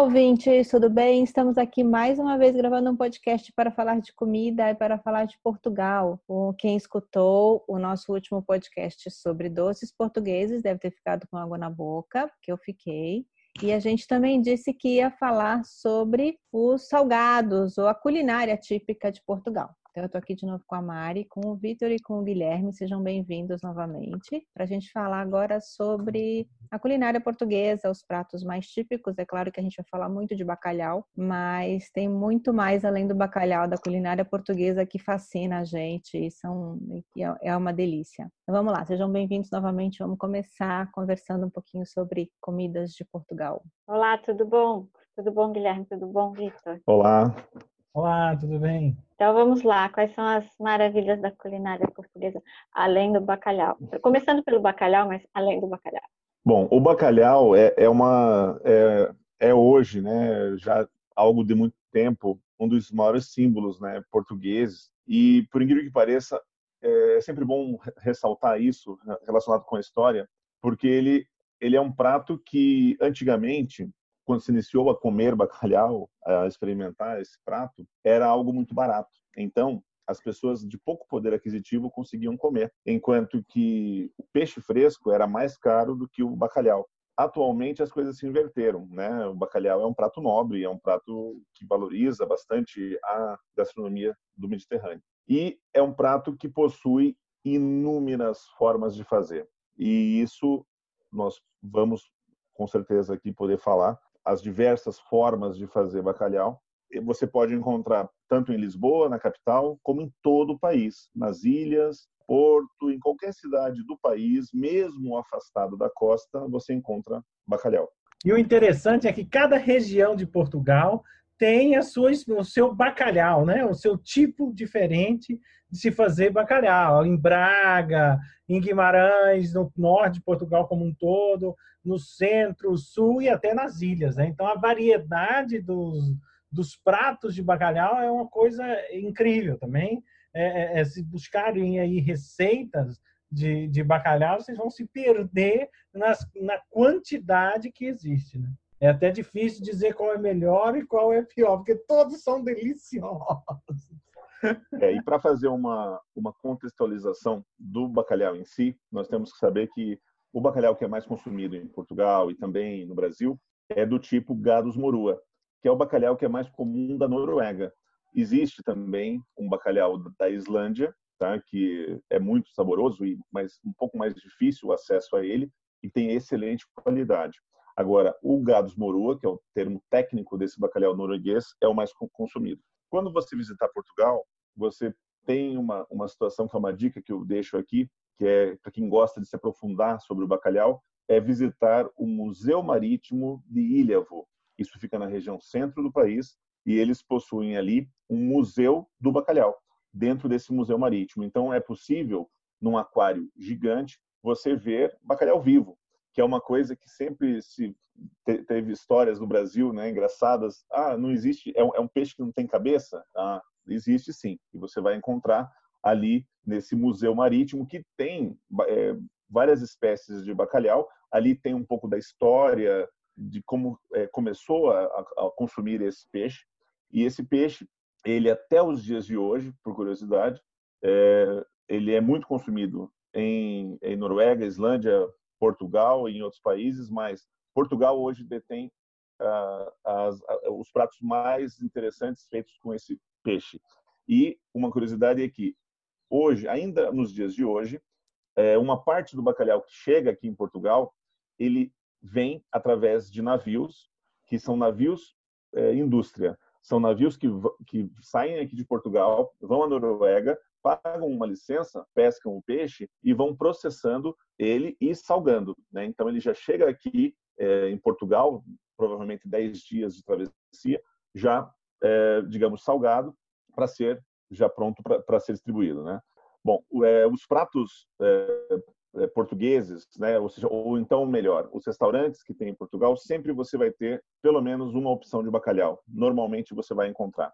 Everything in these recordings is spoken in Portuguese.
Olá, ouvintes, tudo bem? Estamos aqui mais uma vez gravando um podcast para falar de comida e para falar de Portugal. Quem escutou o nosso último podcast sobre doces portugueses deve ter ficado com água na boca, porque eu fiquei. E a gente também disse que ia falar sobre os salgados ou a culinária típica de Portugal. Então, eu estou aqui de novo com a Mari, com o Vitor e com o Guilherme. Sejam bem-vindos novamente para a gente falar agora sobre a culinária portuguesa, os pratos mais típicos. É claro que a gente vai falar muito de bacalhau, mas tem muito mais além do bacalhau da culinária portuguesa que fascina a gente e são, é, é uma delícia. Então, vamos lá, sejam bem-vindos novamente. Vamos começar conversando um pouquinho sobre comidas de Portugal. Olá, tudo bom? Tudo bom, Guilherme? Tudo bom, Vitor? Olá. Olá, tudo bem? Então vamos lá, quais são as maravilhas da culinária portuguesa, além do bacalhau? Começando pelo bacalhau, mas além do bacalhau. Bom, o bacalhau é, é uma é, é, hoje, né, já algo de muito tempo, um dos maiores símbolos, né, portugueses. E por incrível que pareça, é sempre bom ressaltar isso relacionado com a história, porque ele ele é um prato que antigamente quando se iniciou a comer bacalhau, a experimentar esse prato, era algo muito barato. Então, as pessoas de pouco poder aquisitivo conseguiam comer, enquanto que o peixe fresco era mais caro do que o bacalhau. Atualmente as coisas se inverteram, né? O bacalhau é um prato nobre, é um prato que valoriza bastante a gastronomia do Mediterrâneo. E é um prato que possui inúmeras formas de fazer. E isso nós vamos com certeza aqui poder falar as diversas formas de fazer bacalhau. Você pode encontrar tanto em Lisboa, na capital, como em todo o país, nas ilhas, Porto, em qualquer cidade do país, mesmo afastado da costa, você encontra bacalhau. E o interessante é que cada região de Portugal tem a sua, o seu bacalhau, né? o seu tipo diferente de se fazer bacalhau. Em Braga, em Guimarães, no norte de Portugal como um todo, no centro, sul e até nas ilhas. Né? Então, a variedade dos, dos pratos de bacalhau é uma coisa incrível também. É, é, é, se buscarem aí receitas de, de bacalhau, vocês vão se perder nas, na quantidade que existe. Né? É até difícil dizer qual é melhor e qual é pior, porque todos são deliciosos. É, e para fazer uma, uma contextualização do bacalhau em si, nós temos que saber que o bacalhau que é mais consumido em Portugal e também no Brasil é do tipo Gadus morua, que é o bacalhau que é mais comum da Noruega. Existe também um bacalhau da Islândia, tá? que é muito saboroso, e mas um pouco mais difícil o acesso a ele e tem excelente qualidade. Agora, o Gadus morua, que é o termo técnico desse bacalhau norueguês, é o mais consumido. Quando você visitar Portugal, você tem uma, uma situação que é uma dica que eu deixo aqui, que é para quem gosta de se aprofundar sobre o bacalhau, é visitar o Museu Marítimo de Ilhavo. Isso fica na região centro do país e eles possuem ali um museu do bacalhau dentro desse museu marítimo. Então é possível num aquário gigante você ver bacalhau vivo, que é uma coisa que sempre se teve histórias no Brasil, né, engraçadas. Ah, não existe, é um, é um peixe que não tem cabeça. Ah, existe sim, e você vai encontrar ali nesse museu marítimo que tem é, várias espécies de bacalhau. Ali tem um pouco da história de como é, começou a, a, consumir esse peixe. E esse peixe, ele até os dias de hoje, por curiosidade, é, ele é muito consumido em, em Noruega, Islândia, Portugal e em outros países, mas Portugal hoje detém uh, as, uh, os pratos mais interessantes feitos com esse peixe. E uma curiosidade é que hoje, ainda nos dias de hoje, é, uma parte do bacalhau que chega aqui em Portugal, ele vem através de navios, que são navios é, indústria. São navios que, que saem aqui de Portugal, vão à Noruega, pagam uma licença, pescam o peixe e vão processando ele e salgando. Né? Então ele já chega aqui é, em Portugal, provavelmente 10 dias de travessia, já, é, digamos, salgado, para ser já pronto para ser distribuído, né? Bom, é, os pratos é, é, portugueses, né? Ou seja, ou então melhor, os restaurantes que tem em Portugal sempre você vai ter pelo menos uma opção de bacalhau. Normalmente você vai encontrar.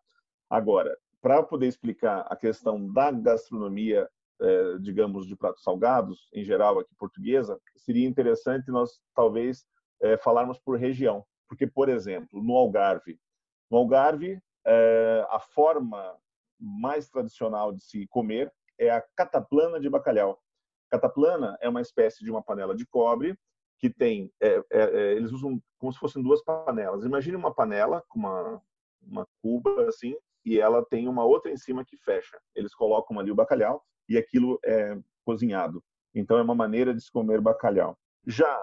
Agora, para poder explicar a questão da gastronomia, é, digamos, de pratos salgados em geral aqui portuguesa, seria interessante nós talvez é, falarmos por região. Porque, por exemplo, no Algarve, no Algarve, é, a forma mais tradicional de se comer é a cataplana de bacalhau. Cataplana é uma espécie de uma panela de cobre que tem, é, é, eles usam como se fossem duas panelas. Imagine uma panela com uma, uma cuba assim e ela tem uma outra em cima que fecha. Eles colocam ali o bacalhau e aquilo é cozinhado. Então é uma maneira de se comer bacalhau. Já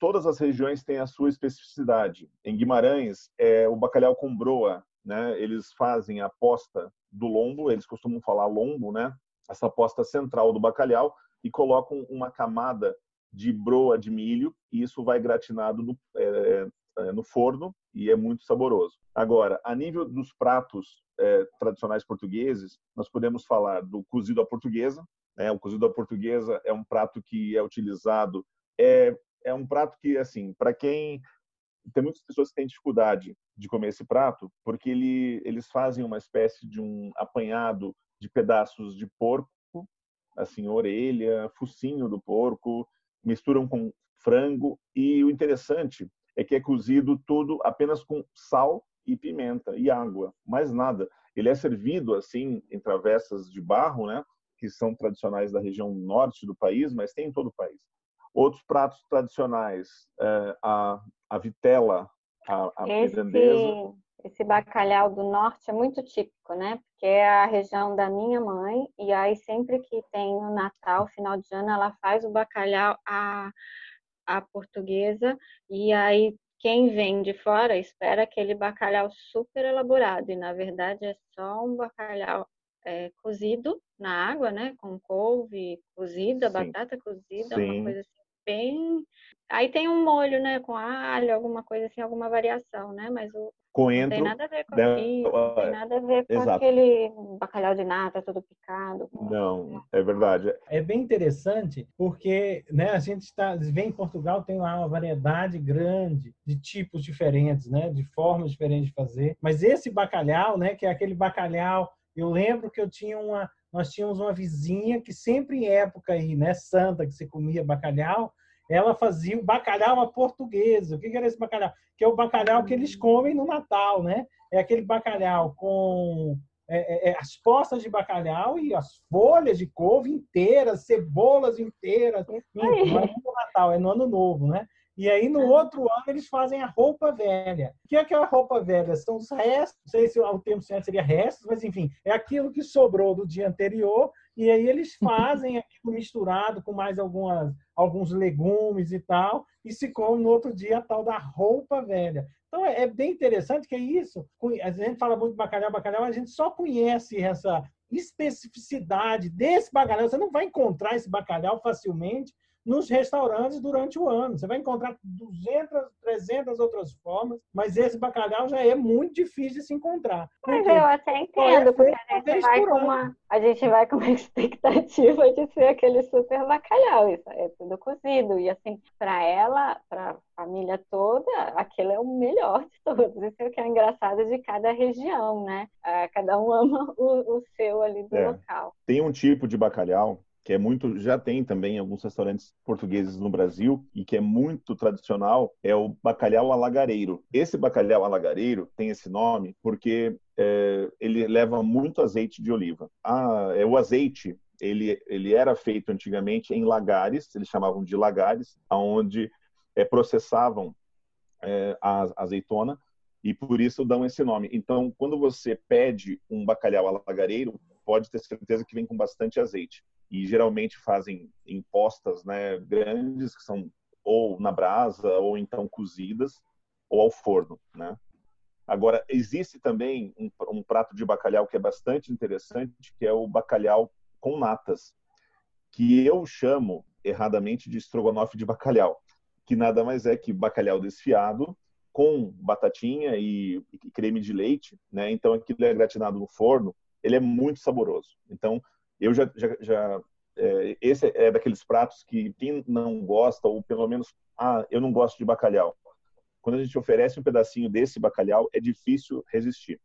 todas as regiões têm a sua especificidade. Em Guimarães é o bacalhau com broa, né? Eles fazem a posta do lombo, eles costumam falar lombo, né? Essa posta central do bacalhau e colocam uma camada de broa de milho e isso vai gratinado no, é, é, no forno e é muito saboroso. Agora, a nível dos pratos é, tradicionais portugueses, nós podemos falar do cozido à portuguesa. Né? O cozido à portuguesa é um prato que é utilizado, é, é um prato que, assim, para quem tem muitas pessoas que têm dificuldade de comer esse prato, porque ele, eles fazem uma espécie de um apanhado de pedaços de porco, assim, orelha, focinho do porco, misturam com frango e o interessante é que é cozido tudo apenas com sal e pimenta e água, mais nada. Ele é servido assim em travessas de barro, né, que são tradicionais da região norte do país, mas tem em todo o país. Outros pratos tradicionais, é, a, a vitela, a, a esse. Esse bacalhau do norte é muito típico, né? Porque é a região da minha mãe, e aí sempre que tem o Natal, final de ano, ela faz o bacalhau a, a portuguesa, e aí quem vem de fora espera aquele bacalhau super elaborado, e na verdade é só um bacalhau é, cozido na água, né? Com couve cozida, Sim. batata cozida, Sim. uma coisa assim bem. Aí tem um molho, né? Com alho, alguma coisa assim, alguma variação, né? Mas o coentro. Não tem nada a ver com né? isso, não tem nada a ver com Exato. aquele bacalhau de nata todo picado. Não, é verdade. É bem interessante porque né, a gente está, vem em Portugal, tem lá uma variedade grande de tipos diferentes, né, de formas diferentes de fazer. Mas esse bacalhau, né, que é aquele bacalhau, eu lembro que eu tinha uma, nós tínhamos uma vizinha que sempre em época aí, né, santa, que se comia bacalhau, ela fazia o bacalhau à portuguesa. O que era esse bacalhau? Que é o bacalhau que eles comem no Natal, né? É aquele bacalhau com é, é, é as postas de bacalhau e as folhas de couve inteiras, cebolas inteiras. Não é no Natal, é no Ano Novo, né? E aí, no outro ano, eles fazem a roupa velha. O que é aquela roupa velha? São os restos, não sei se o termo certo seria restos, mas enfim, é aquilo que sobrou do dia anterior. E aí eles fazem aquilo misturado com mais algumas, alguns legumes e tal, e se come no outro dia a tal da roupa velha. Então é, é bem interessante que é isso. A gente fala muito de bacalhau, bacalhau, a gente só conhece essa especificidade desse bacalhau. Você não vai encontrar esse bacalhau facilmente nos restaurantes durante o ano. Você vai encontrar 200, 300 outras formas, mas esse bacalhau já é muito difícil de se encontrar. Mas eu até entendo, porque a gente, vai com uma, a gente vai com uma expectativa de ser aquele super bacalhau. Isso é tudo cozido. E assim, para ela, para a família toda, aquele é o melhor de todos. Isso é o que é engraçado de cada região, né? Ah, cada um ama o, o seu ali do é. local. Tem um tipo de bacalhau que é muito, já tem também alguns restaurantes portugueses no Brasil e que é muito tradicional, é o bacalhau alagareiro. Esse bacalhau alagareiro tem esse nome porque é, ele leva muito azeite de oliva. Ah, é o azeite ele, ele era feito antigamente em lagares, eles chamavam de lagares, onde é, processavam é, a azeitona e por isso dão esse nome. Então, quando você pede um bacalhau alagareiro, pode ter certeza que vem com bastante azeite e geralmente fazem impostas né, grandes, que são ou na brasa, ou então cozidas, ou ao forno. Né? Agora, existe também um, um prato de bacalhau que é bastante interessante, que é o bacalhau com natas, que eu chamo erradamente de estrogonofe de bacalhau, que nada mais é que bacalhau desfiado com batatinha e, e creme de leite, né? Então aquilo é gratinado no forno, ele é muito saboroso. Então eu já, já, já é, esse é daqueles pratos que quem não gosta, ou pelo menos, ah, eu não gosto de bacalhau. Quando a gente oferece um pedacinho desse bacalhau, é difícil resistir.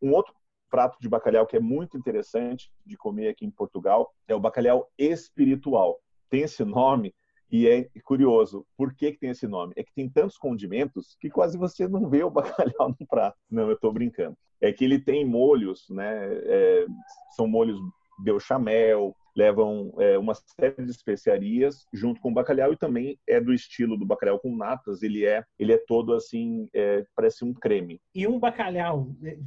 Um outro prato de bacalhau que é muito interessante de comer aqui em Portugal é o bacalhau espiritual. Tem esse nome E é curioso, por que, que tem esse nome? É que tem tantos condimentos que quase você não vê o bacalhau no prato. Não, eu estou brincando. É que ele tem molhos, né? É, são molhos bechamel, levam é, uma série de especiarias junto com o bacalhau e também é do estilo do bacalhau com natas. Ele é, ele é todo assim, é, parece um creme. E um bacalhau é,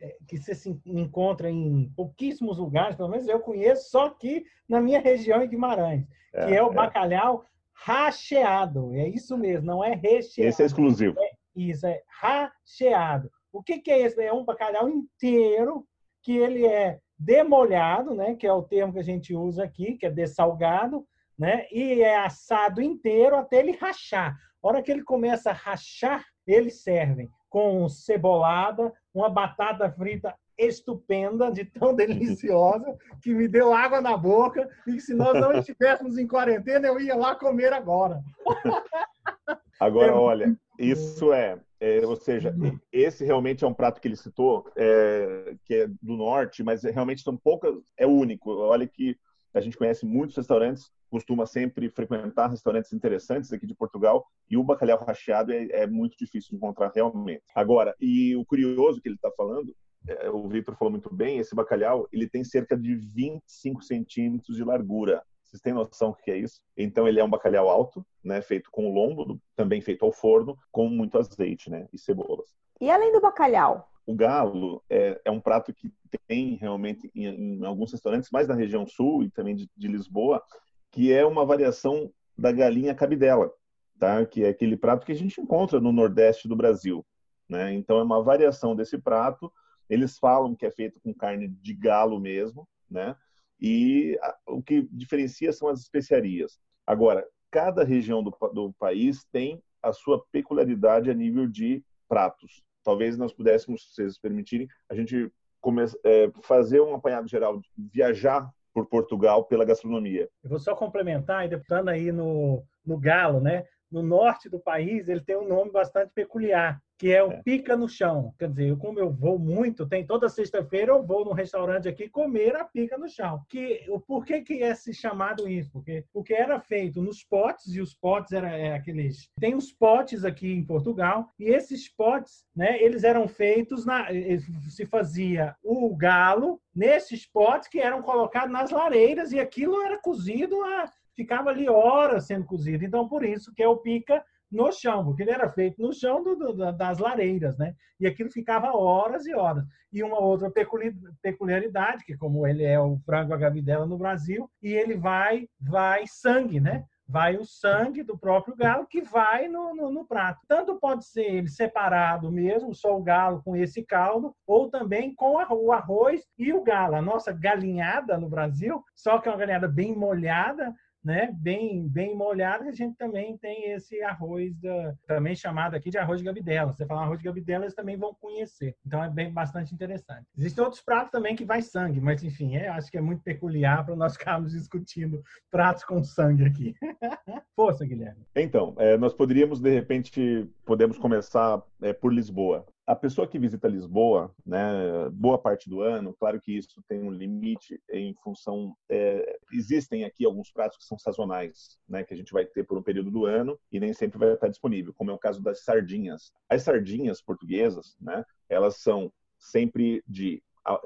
é, que você se encontra em pouquíssimos lugares, pelo menos eu conheço só aqui na minha região em Guimarães, é, que é o é. bacalhau racheado. É isso mesmo, não é recheado. Esse é exclusivo. isso, é racheado. O que, que é esse? É um bacalhau inteiro que ele é demolhado, né, que é o termo que a gente usa aqui, que é dessalgado, né, e é assado inteiro até ele rachar. A hora que ele começa a rachar, eles servem com cebolada, uma batata frita estupenda, de tão deliciosa, que me deu água na boca, e que se nós não estivéssemos em quarentena, eu ia lá comer agora. Agora, é olha, isso é, é, ou seja, esse realmente é um prato que ele citou, é, que é do norte, mas realmente são poucas, é único. Olha que a gente conhece muitos restaurantes, costuma sempre frequentar restaurantes interessantes aqui de Portugal, e o bacalhau recheado é, é muito difícil de encontrar realmente. Agora, e o curioso que ele está falando, é, o Victor falou muito bem, esse bacalhau ele tem cerca de 25 centímetros de largura. Vocês têm noção do que é isso? Então ele é um bacalhau alto, né, feito com lombo, também feito ao forno, com muito azeite, né, e cebolas. E além do bacalhau? O galo é, é um prato que tem realmente em, em, alguns restaurantes, mais na região sul e também de, de Lisboa, que é uma variação da galinha cabidela, tá? Que é aquele prato que a gente encontra no nordeste do Brasil, né? Então é uma variação desse prato. Eles falam que é feito com carne de galo mesmo, né? E o que diferencia são as especiarias. Agora, cada região do, do país tem a sua peculiaridade a nível de pratos. Talvez nós pudéssemos, se vocês permitirem, a gente é, fazer um apanhado geral, viajar por Portugal pela gastronomia. Eu vou só complementar, deputando aí no, no galo, né? No norte do país, ele tem um nome bastante peculiar, que é o é. pica no chão. Quer dizer, como eu vou muito, tem toda sexta-feira eu vou num restaurante aqui comer a pica no chão. Que o por que que é se chamado isso? Porque porque era feito nos potes e os potes eram é, aqueles tem os potes aqui em Portugal e esses potes, né, eles eram feitos na se fazia o galo nesses potes que eram colocados nas lareiras e aquilo era cozido a ficava ali horas sendo cozido. Então, por isso que é o pica no chão, porque ele era feito no chão do, do, das lareiras, né? E aquilo ficava horas e horas. E uma outra peculiaridade, que como ele é o frango agabidela no Brasil, e ele vai, vai sangue, né? Vai o sangue do próprio galo que vai no, no, no, prato. Tanto pode ser ele separado mesmo, só o galo com esse caldo, ou também com o arroz e o galo. A nossa galinhada no Brasil, só que é uma galinhada bem molhada, né, bem bem molhado, a gente também tem esse arroz da, também chamado aqui de arroz de gabidela. Você falar arroz de gabidela, eles também vão conhecer. Então é bem bastante interessante. Existem outros pratos também que vai sangue, mas enfim, é, acho que é muito peculiar para nós ficarmos discutindo pratos com sangue aqui. Força, Guilherme. Então, é, nós poderíamos de repente podemos começar é, por Lisboa a pessoa que visita Lisboa, né, boa parte do ano, claro que isso tem um limite em função. É, existem aqui alguns pratos que são sazonais, né, que a gente vai ter por um período do ano e nem sempre vai estar disponível, como é o caso das sardinhas. As sardinhas portuguesas, né, elas são sempre de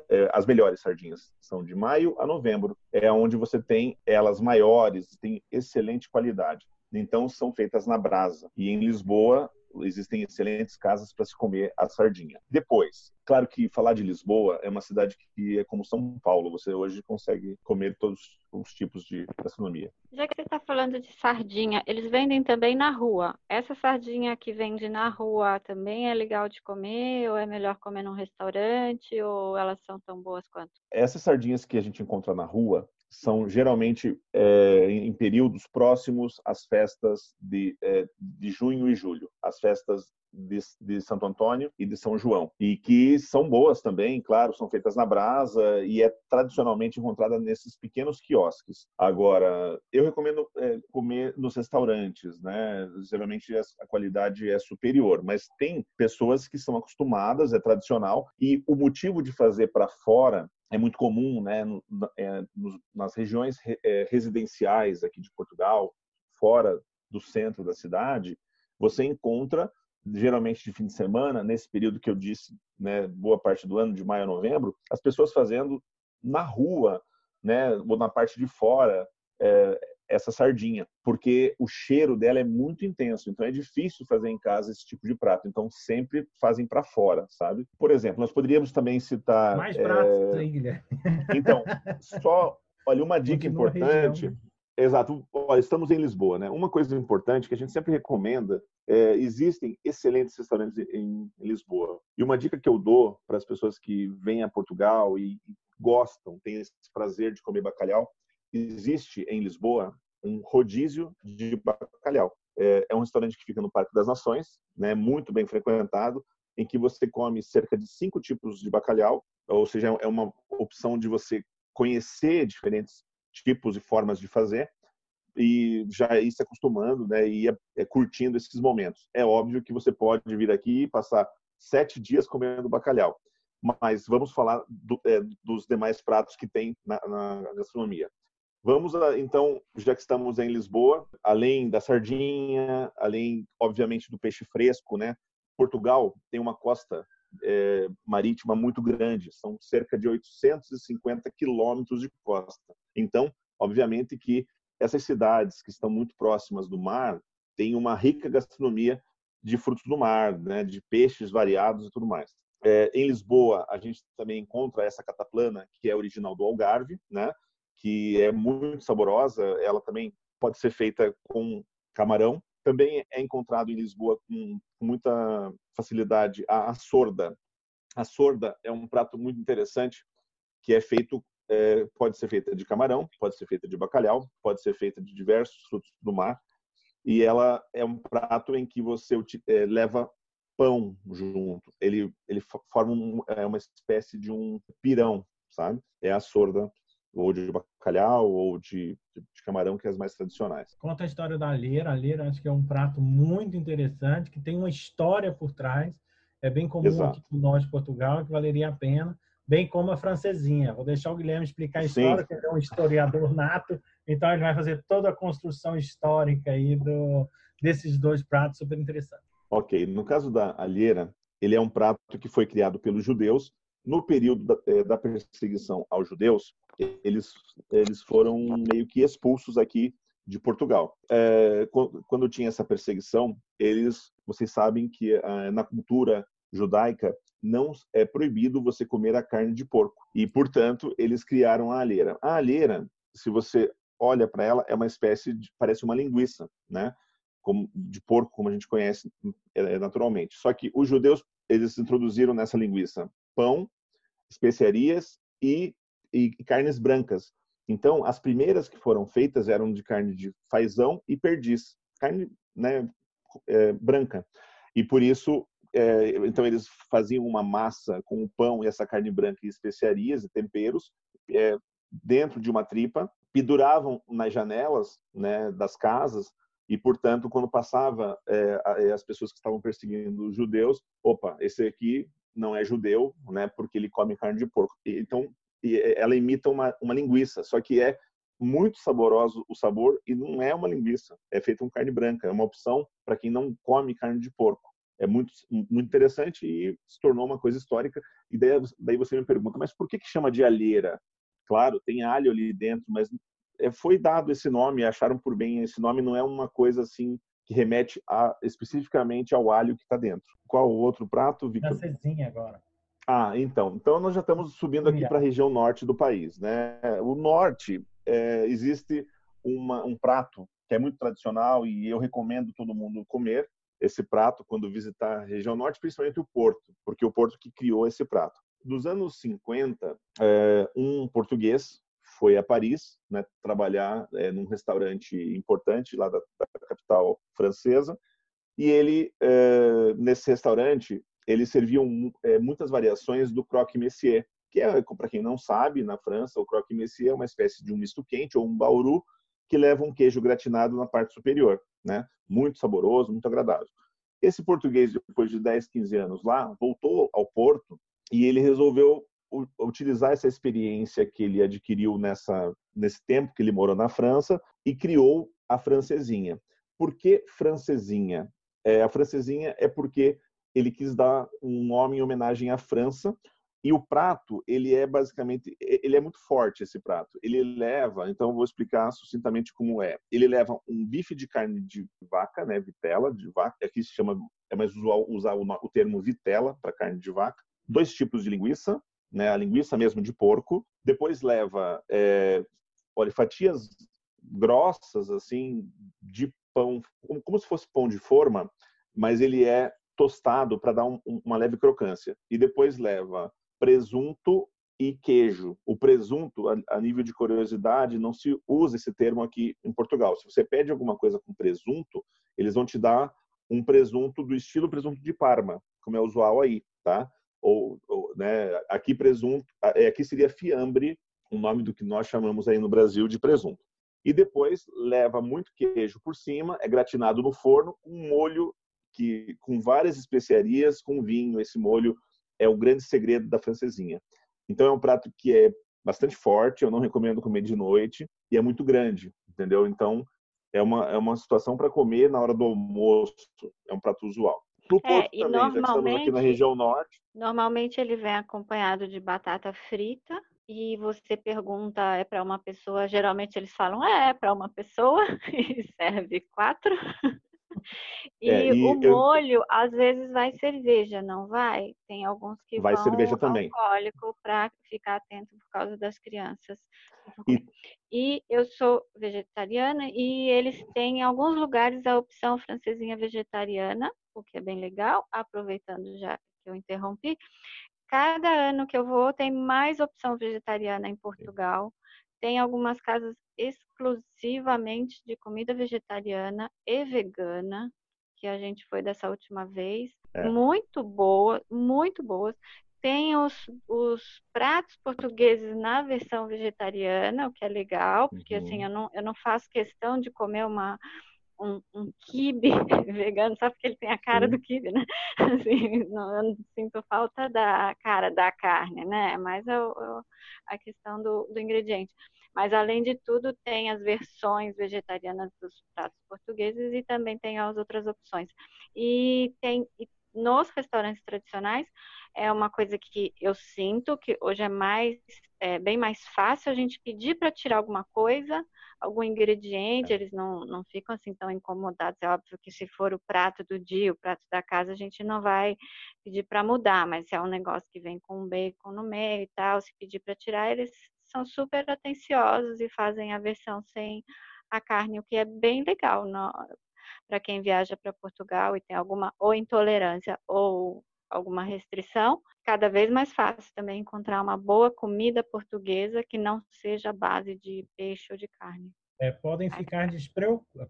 é, as melhores sardinhas são de maio a novembro, é onde você tem elas maiores, tem excelente qualidade. Então são feitas na brasa. E em Lisboa existem excelentes casas para se comer a sardinha. Depois, claro que falar de Lisboa é uma cidade que é como São Paulo, você hoje consegue comer todos os tipos de gastronomia. Já que você está falando de sardinha, eles vendem também na rua. Essa sardinha que vende na rua também é legal de comer ou é melhor comer num restaurante ou elas são tão boas quanto? Essas sardinhas que a gente encontra na rua, são geralmente é, em períodos próximos às festas de, é, de junho e julho, as festas de, de, Santo Antônio e de São João, e que são boas também, claro, são feitas na brasa e é tradicionalmente encontrada nesses pequenos quiosques. Agora, eu recomendo é, comer nos restaurantes, né? Geralmente a qualidade é superior, mas tem pessoas que são acostumadas, é tradicional, e o motivo de fazer para fora é muito comum né, é, nas regiões é, residenciais aqui de Portugal, fora do centro da cidade, você encontra geralmente de fim de semana, nesse período que eu disse, né, boa parte do ano, de maio a novembro, as pessoas fazendo na rua, né, ou na parte de fora, é, essa sardinha, porque o cheiro dela é muito intenso, então é difícil fazer em casa esse tipo de prato. Então sempre fazem para fora, sabe? Por exemplo, nós poderíamos também citar mais pratos é... aí, Guilherme. Então, só olha uma dica Continua importante. Exato. Olha, estamos em Lisboa, né? Uma coisa importante que a gente sempre recomenda é, existem excelentes restaurantes em, Lisboa. E uma dica que eu dou para as pessoas que vêm a Portugal e, e gostam, têm esse prazer de comer bacalhau, existe em Lisboa um rodízio de bacalhau. É, é um restaurante que fica no Parque das Nações, né, muito bem frequentado, em que você come cerca de cinco tipos de bacalhau, ou seja, é uma opção de você conhecer diferentes tipos e formas de fazer e já ir se acostumando, né, e ir é, curtindo esses momentos. É óbvio que você pode vir aqui e passar sete dias comendo bacalhau, mas vamos falar do, é, dos demais pratos que tem na, na gastronomia. Vamos, então, já que estamos em Lisboa, além da sardinha, além, obviamente, do peixe fresco, né? Portugal tem uma costa é, marítima muito grande, são cerca de 850 quilômetros de costa. Então, obviamente que essas cidades que estão muito próximas do mar têm uma rica gastronomia de frutos do mar, né? De peixes variados e tudo mais. É, em Lisboa, a gente também encontra essa cataplana, que é original do Algarve, né? que é muito saborosa. Ela também pode ser feita com camarão. Também é encontrado em Lisboa com, muita facilidade a, a sorda. A sorda é um prato muito interessante que é feito é, pode ser feita de camarão, pode ser feita de bacalhau, pode ser feita de diversos frutos do mar. E ela é um prato em que você é, leva pão junto. Ele ele forma um, é uma espécie de um pirão, sabe? É a sorda ou de bacalhau ou de, de, camarão, que é as mais tradicionais. Conta a história da alheira. A alheira acho que é um prato muito interessante, que tem uma história por trás. É bem comum Exato. aqui no norte de Portugal, que valeria a pena, bem como a francesinha. Vou deixar o Guilherme explicar a história, Sim. que ele é um historiador nato, então ele vai fazer toda a construção histórica aí do, desses dois pratos super interessantes. Ok, no caso da alheira, ele é um prato que foi criado pelos judeus no período da, eh, da perseguição aos judeus, eles, eles foram meio que expulsos aqui de Portugal. É, quando tinha essa perseguição, eles, vocês sabem que é, na cultura judaica não é proibido você comer a carne de porco e, portanto, eles criaram a alheira. A alheira, se você olha para ela, é uma espécie de parece uma linguiça, né? Como de porco, como a gente conhece é, naturalmente. Só que os judeus eles introduziram nessa linguiça pão, especiarias e e carnes brancas. Então, as primeiras que foram feitas eram de carne de fazão e perdiz, carne né, é, branca. E por isso, é, então eles faziam uma massa com o pão e essa carne branca e especiarias e temperos é, dentro de uma tripa, penduravam nas janelas né, das casas e, portanto, quando passava é, é, as pessoas que estavam perseguindo os judeus, opa, esse aqui não é judeu, né, porque ele come carne de porco. Então, ela imita uma, uma linguiça, só que é muito saboroso o sabor e não é uma linguiça, é feita com carne branca, é uma opção para quem não come carne de porco. É muito, muito interessante e se tornou uma coisa histórica. E daí, daí você me pergunta, mas por que, que chama de alheira? Claro, tem alho ali dentro, mas é, foi dado esse nome, acharam por bem, esse nome não é uma coisa assim que remete a, especificamente ao alho que está dentro. Qual o outro prato, Victor? Francesinha agora. Ah, então. Então nós já estamos subindo aqui para a região norte do país, né? O norte é, existe uma, um prato que é muito tradicional e eu recomendo todo mundo comer esse prato quando visitar a região norte, principalmente o Porto, porque o Porto que criou esse prato. Dos anos 50, é, um português foi a Paris, né, trabalhar é, num restaurante importante lá da, da capital francesa, e ele é, nesse restaurante eles serviam é, muitas variações do croque monsieur, que é, para quem não sabe, na França, o croque monsieur é uma espécie de um misto quente ou um bauru que leva um queijo gratinado na parte superior, né? Muito saboroso, muito agradável. Esse português, depois de 10, 15 anos lá, voltou ao Porto e ele resolveu utilizar essa experiência que ele adquiriu nessa nesse tempo que ele morou na França e criou a francesinha. Por que francesinha? É, a francesinha é porque ele quis dar um nome em homenagem à França, e o prato, ele é basicamente, ele é muito forte esse prato. Ele leva, então vou explicar sucintamente como é. Ele leva um bife de carne de vaca, né, vitela de vaca. Aqui se chama, é mais usual usar o, termo vitela para carne de vaca. Dois tipos de linguiça, né, a linguiça mesmo de porco. Depois leva, é, olha, fatias grossas assim de pão, como se fosse pão de forma, mas ele é tostado para dar um, uma leve crocância. E depois leva presunto e queijo. O presunto, a, nível de curiosidade, não se usa esse termo aqui em Portugal. Se você pede alguma coisa com presunto, eles vão te dar um presunto do estilo presunto de Parma, como é usual aí, tá? Ou, ou né, aqui presunto, é, aqui seria fiambre, o nome do que nós chamamos aí no Brasil de presunto. E depois leva muito queijo por cima, é gratinado no forno, um molho que com várias especiarias, com vinho, esse molho é o grande segredo da francesinha. Então é um prato que é bastante forte, eu não recomendo comer de noite e é muito grande, entendeu? Então é uma, é uma situação para comer na hora do almoço, é um prato usual. No é, e também, normalmente, aqui na região norte. Normalmente ele vem acompanhado de batata frita e você pergunta é para uma pessoa, geralmente eles falam é, é para uma pessoa e serve quatro. E, é, e, o molho, às vezes, vai cerveja, não vai? Tem alguns que vai vão cerveja também. alcoólico para ficar atento por causa das crianças. E... e eu sou vegetariana e eles têm em alguns lugares a opção francesinha vegetariana, o que é bem legal, aproveitando já que eu interrompi. Cada ano que eu vou tem mais opção vegetariana em Portugal. Tem algumas casas exclusivamente de comida vegetariana e vegana, que a gente foi dessa última vez. É. Muito boa, muito boas. Tem os, os pratos portugueses na versão vegetariana, o que é legal, porque assim, uhum. assim, eu não, eu não faço questão de comer uma, um, um quibe vegano, só porque ele tem a cara Sim. do quibe, né? Assim, não, eu não sinto falta da cara da carne, né? Mas é, o, a questão do, do ingrediente. Mas, além de tudo, tem as versões vegetarianas dos pratos portugueses e também tem as outras opções. E tem e nos restaurantes tradicionais é uma coisa que eu sinto que hoje é mais é bem mais fácil a gente pedir para tirar alguma coisa, algum ingrediente, é. eles não, não ficam assim tão incomodados. É óbvio que se for o prato do dia, o prato da casa, a gente não vai pedir para mudar, mas se é um negócio que vem com bacon no meio e tal, se pedir para tirar, eles são super atenciosos e fazem a versão sem a carne, o que é bem legal para quem viaja para Portugal e tem alguma ou intolerância ou alguma restrição, cada vez mais fácil também encontrar uma boa comida portuguesa que não seja base de peixe ou de carne. É, podem, ficar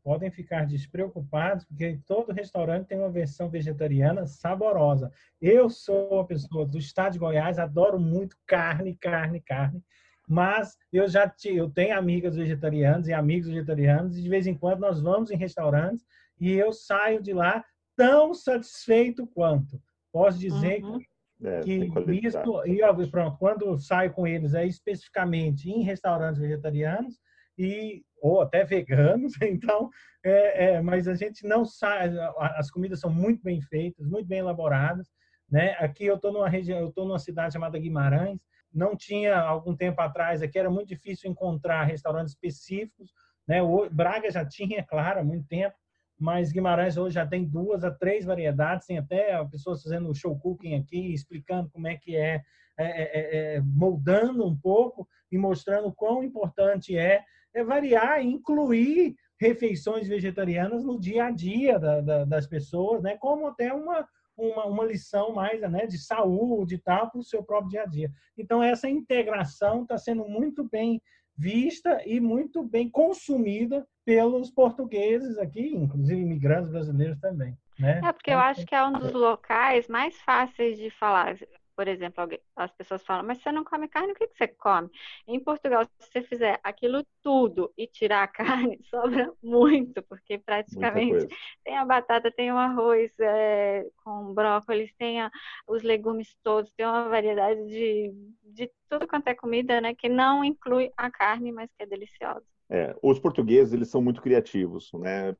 podem ficar despreocupados, porque todo restaurante tem uma versão vegetariana saborosa. Eu sou uma pessoa do estado de Goiás, adoro muito carne, carne, carne mas eu já eu tenho amigas vegetarianas e amigos vegetarianos e de vez em quando nós vamos em restaurantes e eu saio de lá tão satisfeito quanto. Posso dizer uhum. é, que isso e pronto, quando saio com eles é especificamente em restaurantes vegetarianos e ou até veganos, então, é, é, mas a gente não sai, as comidas são muito bem feitas, muito bem elaboradas, né? Aqui eu estou numa região, eu estou numa cidade chamada Guimarães, não tinha algum tempo atrás aqui era muito difícil encontrar restaurantes específicos, né? O Braga já tinha, claro, há muito tempo, mas Guimarães hoje já tem duas a três variedades, tem até pessoas fazendo show cooking aqui, explicando como é que é, é, é, é, é moldando um pouco e mostrando quão importante é, é variar e incluir refeições vegetarianas no dia a dia da, da, das pessoas, né? Como até uma uma, uma lição mais né, de saúde e tal para o seu próprio dia a dia. Então, essa integração está sendo muito bem vista e muito bem consumida pelos portugueses aqui, inclusive imigrantes brasileiros também. Né? É, porque eu então, acho que é um dos locais mais fáceis de falar por exemplo, alguém, as pessoas falam, mas você não come carne, o que, que você come? Em Portugal, se você fizer aquilo tudo e tirar a carne, sobra muito, porque praticamente tem a batata, tem o arroz é, com brócolis, tem a, os legumes todos, tem uma variedade de, de tudo quanto é comida, né, que não inclui a carne, mas que é deliciosa. É, os portugueses eles são muito criativos, né?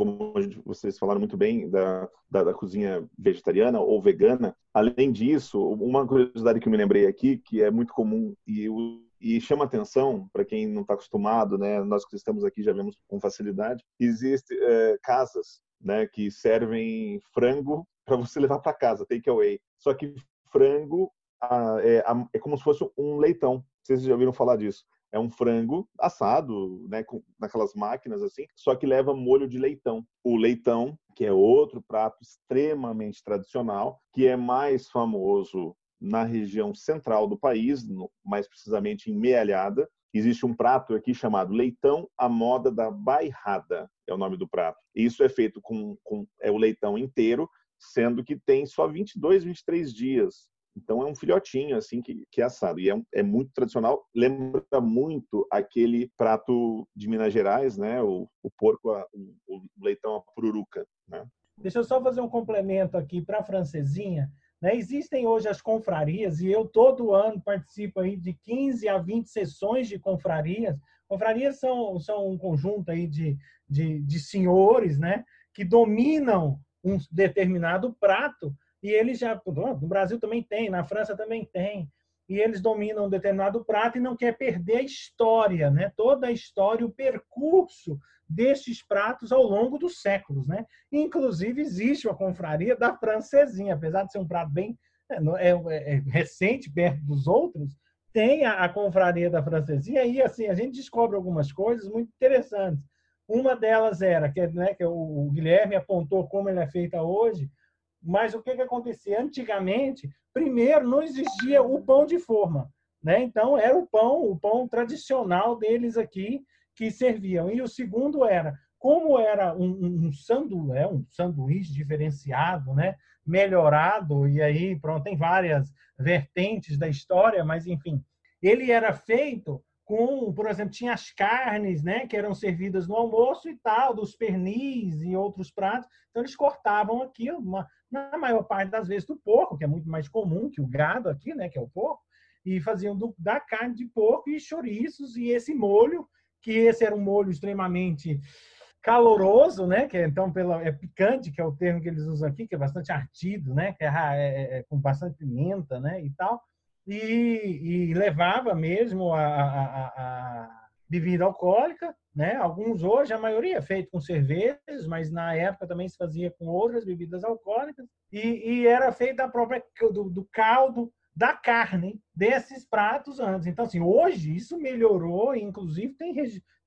Como vocês falaram muito bem da, da, da, cozinha vegetariana ou vegana. Além disso, uma curiosidade que eu me lembrei aqui, que é muito comum e, e chama atenção para quem não está acostumado, né? Nós que estamos aqui já vemos com facilidade. Existem é, casas, né, que servem frango para você levar para casa, take away. Só que frango é, é como se fosse um leitão. Vocês já ouviram falar disso? É um frango assado, né, com, naquelas máquinas assim, só que leva molho de leitão. O leitão, que é outro prato extremamente tradicional, que é mais famoso na região central do país, no, mais precisamente em Mealhada. Existe um prato aqui chamado leitão à moda da bairrada, é o nome do prato. Isso é feito com, com é o leitão inteiro, sendo que tem só 22, 23 dias então é um filhotinho assim que, que é assado e é, é, muito tradicional. Lembra muito aquele prato de Minas Gerais, né? O, o porco, a, o, o, leitão a pururuca, né? Deixa eu só fazer um complemento aqui para a francesinha. Né? Existem hoje as confrarias e eu todo ano participo aí de 15 a 20 sessões de confrarias. Confrarias são, são um conjunto aí de, de, de senhores, né? Que dominam um determinado prato e eles já, no Brasil também tem, na França também tem, e eles dominam um determinado prato e não quer perder a história, né? Toda a história, o percurso destes pratos ao longo dos séculos, né? Inclusive existe uma confraria da francesinha, apesar de ser um prato bem é, é, é, é recente perto dos outros, tem a, a confraria da francesinha e assim a gente descobre algumas coisas muito interessantes. Uma delas era que, né, que o Guilherme apontou como ela é feita hoje, mas o que, que acontecia? Antigamente, primeiro, não existia o pão de forma. Né? Então, era o pão, o pão tradicional deles aqui que serviam. E o segundo era, como era um, um, sandu, é, um sanduíche diferenciado, né? melhorado, e aí, pronto, tem várias vertentes da história, mas, enfim, ele era feito com, por exemplo, tinha as carnes, né, que eram servidas no almoço e tal, dos pernis e outros pratos. Então eles cortavam aqui uma, na maior parte das vezes do porco, que é muito mais comum que o gado aqui, né, que é o porco, e faziam do, da carne de porco e chouriços e esse molho, que esse era um molho extremamente caloroso, né, que é, então pela é picante, que é o termo que eles usam aqui, que é bastante ardido, né, que é, é, é com bastante pimenta, né, e tal e, e levava mesmo a, a, a, bebida alcoólica, né? Alguns hoje, a maioria é feito com cervejas, mas na época também se fazia com outras bebidas alcoólicas e, e era feito da própria do, do caldo da carne desses pratos antes. Então, assim, hoje isso melhorou, inclusive tem,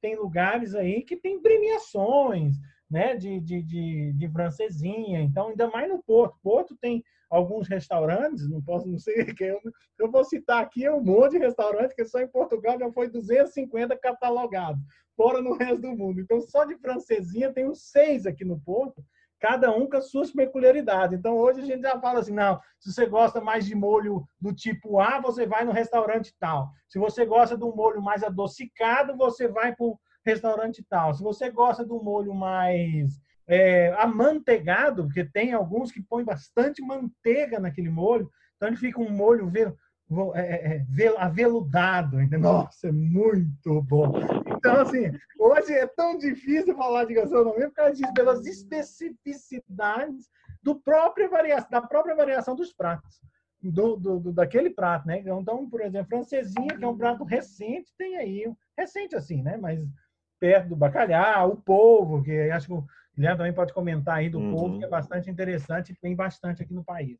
tem lugares aí que tem premiações, né, de, de, de, de francesinha. Então, ainda mais no Porto. Porto tem alguns restaurantes, não posso, não sei, que eu, eu vou citar aqui é um monte de restaurantes que só em Portugal já foi 250 catalogados, fora no resto do mundo. Então, só de francesinha tem uns seis aqui no Porto, cada um com as suas peculiaridades. Então, hoje a gente já fala assim, não, se você gosta mais de molho do tipo A, você vai no restaurante tal. Se você gosta de um molho mais adocicado, você vai para o restaurante tal. Se você gosta do molho mais é, amanteigado, porque tem alguns que põem bastante manteiga naquele molho, então ele fica um molho vel, é, é, é, vel, aveludado. Nossa, é muito bom. Então, assim, hoje é tão difícil falar de gastronomia por causa disso, pelas especificidades do própria variação, da própria variação dos pratos. Do, do, do, daquele prato, né? Então, por exemplo, francesinha, que é um prato recente, tem aí, recente assim, né? Mas perto do bacalhau, o polvo, que acho que Guilherme também pode comentar aí do uhum. polvo, que é bastante interessante e tem bastante aqui no país.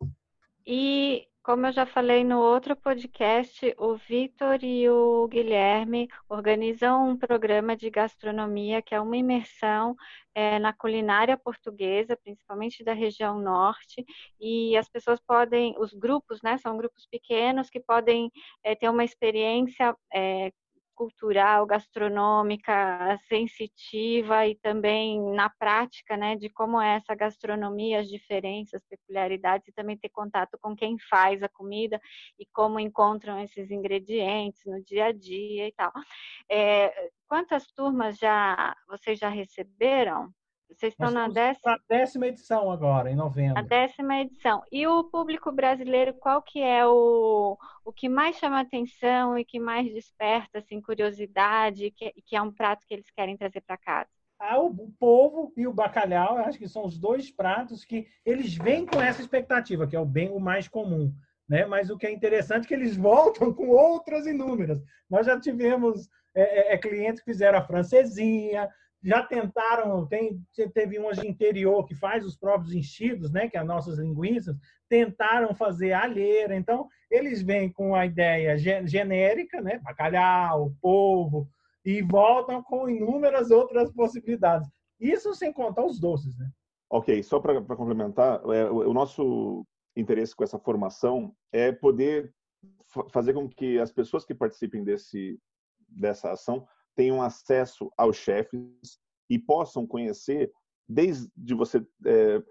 E como eu já falei no outro podcast, o Vitor e o Guilherme organizam um programa de gastronomia que é uma imersão é, na culinária portuguesa, principalmente da região norte, e as pessoas podem, os grupos, né, são grupos pequenos que podem é, ter uma experiência é, cultural, gastronômica, sensitiva e também na prática, né, de como é essa gastronomia, as diferenças, peculiaridades e também ter contato com quem faz a comida e como encontram esses ingredientes no dia a dia e tal. É, quantas turmas já vocês já receberam? Vocês estão na décima... décima edição agora, em novembro. A décima edição. E o público brasileiro, qual que é o, o que mais chama atenção e que mais desperta assim, curiosidade, que, que é um prato que eles querem trazer para casa? Ah, o, o polvo e o bacalhau, eu acho que são os dois pratos que eles vêm com essa expectativa, que é o bem o mais comum. Né? Mas o que é interessante é que eles voltam com outras inúmeras. Nós já tivemos é, é, é clientes que fizeram a francesinha, já tentaram, tem, teve umas de interior que faz os próprios enchidos, né, que é as nossas linguiças, tentaram fazer alheira. Então, eles vêm com a ideia genérica, né, bacalhau, polvo, e voltam com inúmeras outras possibilidades. Isso sem contar os doces, né? Ok, só para complementar, é, o nosso interesse com essa formação é poder fazer com que as pessoas que participem desse, dessa ação tenham acesso aos chefes e possam conhecer, desde você é,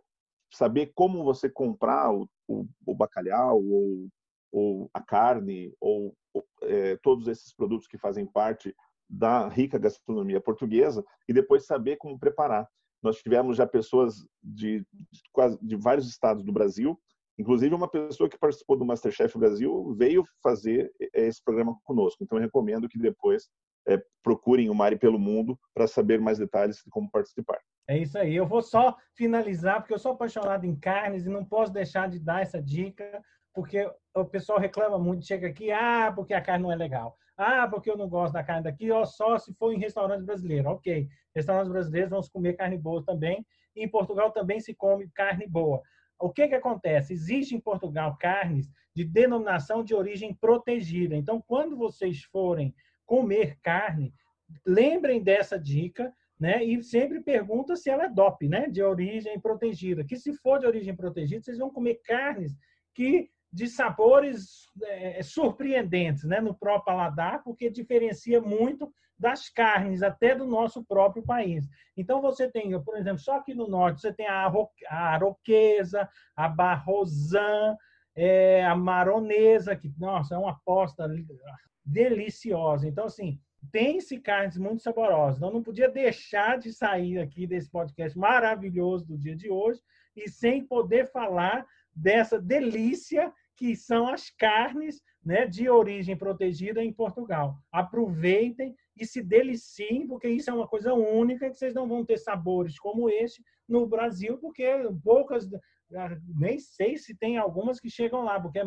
saber como você comprar o, o, o bacalhau ou, ou, a carne ou é, todos esses produtos que fazem parte da rica gastronomia portuguesa e depois saber como preparar. Nós tivemos já pessoas de, de, de vários estados do Brasil Inclusive, uma pessoa que participou do Masterchef Brasil veio fazer esse programa conosco. Então, eu recomendo que depois é, procurem o Mari pelo Mundo para saber mais detalhes de como participar. É isso aí. Eu vou só finalizar, porque eu sou apaixonado em carnes e não posso deixar de dar essa dica, porque o pessoal reclama muito, chega aqui, ah, porque a carne não é legal. Ah, porque eu não gosto da carne daqui, ó, só se for em restaurante brasileiro. Ok, restaurantes brasileiros vão comer carne boa também. E em Portugal também se come carne boa. O que, que acontece? Existe em Portugal carnes de denominação de origem protegida. Então, quando vocês forem comer carne, lembrem dessa dica, né? E sempre pergunta se ela é DOP, né? De origem protegida. Que se for de origem protegida, vocês vão comer carnes que de sabores é, surpreendentes, né? No próprio paladar, porque diferencia muito das carnes até do nosso próprio país. Então você tem, por exemplo, só aqui no norte você tem a, aroquesa, a barrosan, é, a maronesa, que nossa, é uma aposta deliciosa. Então assim, tem-se carnes muito saborosas. Então não podia deixar de sair aqui desse podcast maravilhoso do dia de hoje e sem poder falar dessa delícia que são as carnes né, de origem protegida em Portugal. Aproveitem e se deliciem, porque isso é uma coisa única que vocês não vão ter sabores como este no Brasil, porque poucas, nem sei se tem algumas que chegam lá, porque é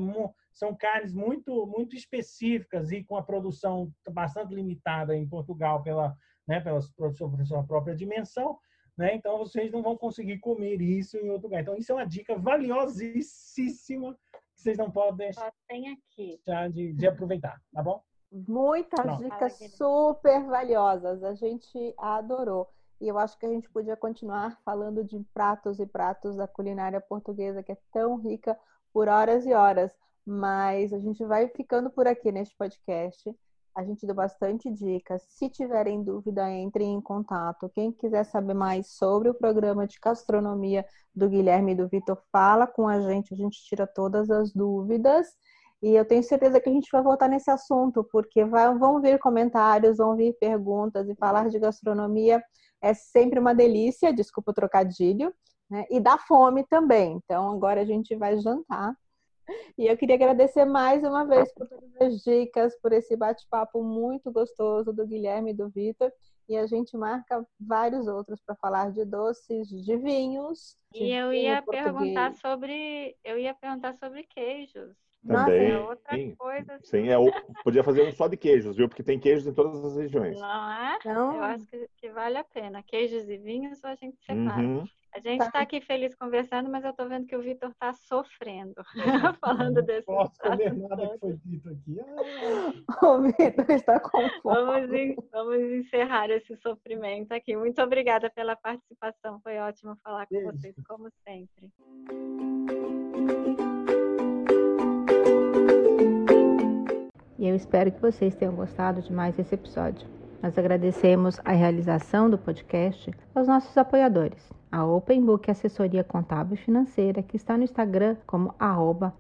são carnes muito muito específicas e com a produção bastante limitada em Portugal pela, né, pela sua própria dimensão. Né? Então vocês não vão conseguir comer isso em outro lugar. Então isso é uma dica valiosíssima que vocês não podem deixar de, de aproveitar, tá bom? Muitas Pronto. dicas super valiosas. A gente adorou. E eu acho que a gente podia continuar falando de pratos e pratos da culinária portuguesa, que é tão rica por horas e horas. Mas a gente vai ficando por aqui neste podcast. A gente deu bastante dicas. Se tiverem dúvida, entrem em contato. Quem quiser saber mais sobre o programa de gastronomia do Guilherme e do Vitor, fala com a gente. A gente tira todas as dúvidas. E eu tenho certeza que a gente vai voltar nesse assunto, porque vai, vão vir comentários, vão vir perguntas, e falar de gastronomia é sempre uma delícia, desculpa o trocadilho, né? e dá fome também. Então, agora a gente vai jantar. E eu queria agradecer mais uma vez por todas as dicas, por esse bate-papo muito gostoso do Guilherme e do Vitor. E a gente marca vários outros para falar de doces, de vinhos. De e eu ia perguntar sobre, eu ia perguntar sobre queijos. Também. Nossa, é outra sim, coisa. Sim, é, podia fazer um só de queijos, viu? Porque tem queijos em todas as regiões. Não é? Não. Eu acho que, que vale a pena. Queijos e vinhos a gente separa. Uhum. A gente está tá aqui feliz conversando, mas eu estou vendo que o Vitor está sofrendo falando desse. Não posso comer nada que foi dito aqui. Ah. o Vitor está com fome. Vamos, vamos encerrar esse sofrimento aqui. Muito obrigada pela participação. Foi ótimo falar com Beijo. vocês, como sempre. E eu espero que vocês tenham gostado de mais esse episódio. Nós agradecemos a realização do podcast aos nossos apoiadores. A Open Book Assessoria Contábil e Financeira, que está no Instagram como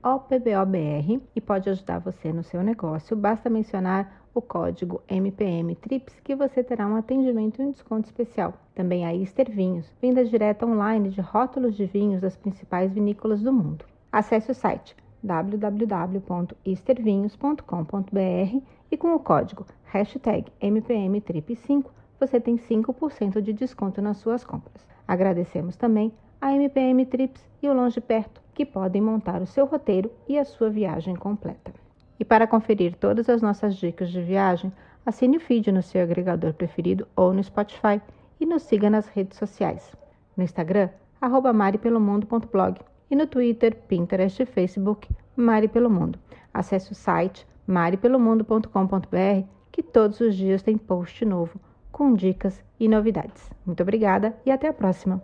OPBOBR e pode ajudar você no seu negócio. Basta mencionar o código MPM TRIPS que você terá um atendimento e um desconto especial. Também a Easter Vinhos, venda direta online de rótulos de vinhos das principais vinícolas do mundo. Acesse o site www.eastervinhos.com.br e com o código hashtag MPMTRIP5 você tem 5% de desconto nas suas compras. Agradecemos também a MPM Trips e o Longe Perto, que podem montar o seu roteiro e a sua viagem completa. E para conferir todas as nossas dicas de viagem, assine o feed no seu agregador preferido ou no Spotify e nos siga nas redes sociais. No Instagram, arroba maripelomundo.blog e no Twitter, Pinterest e Facebook, Mari Pelo Mundo. Acesse o site maripelomundo.com.br que todos os dias tem post novo com dicas e novidades. Muito obrigada e até a próxima!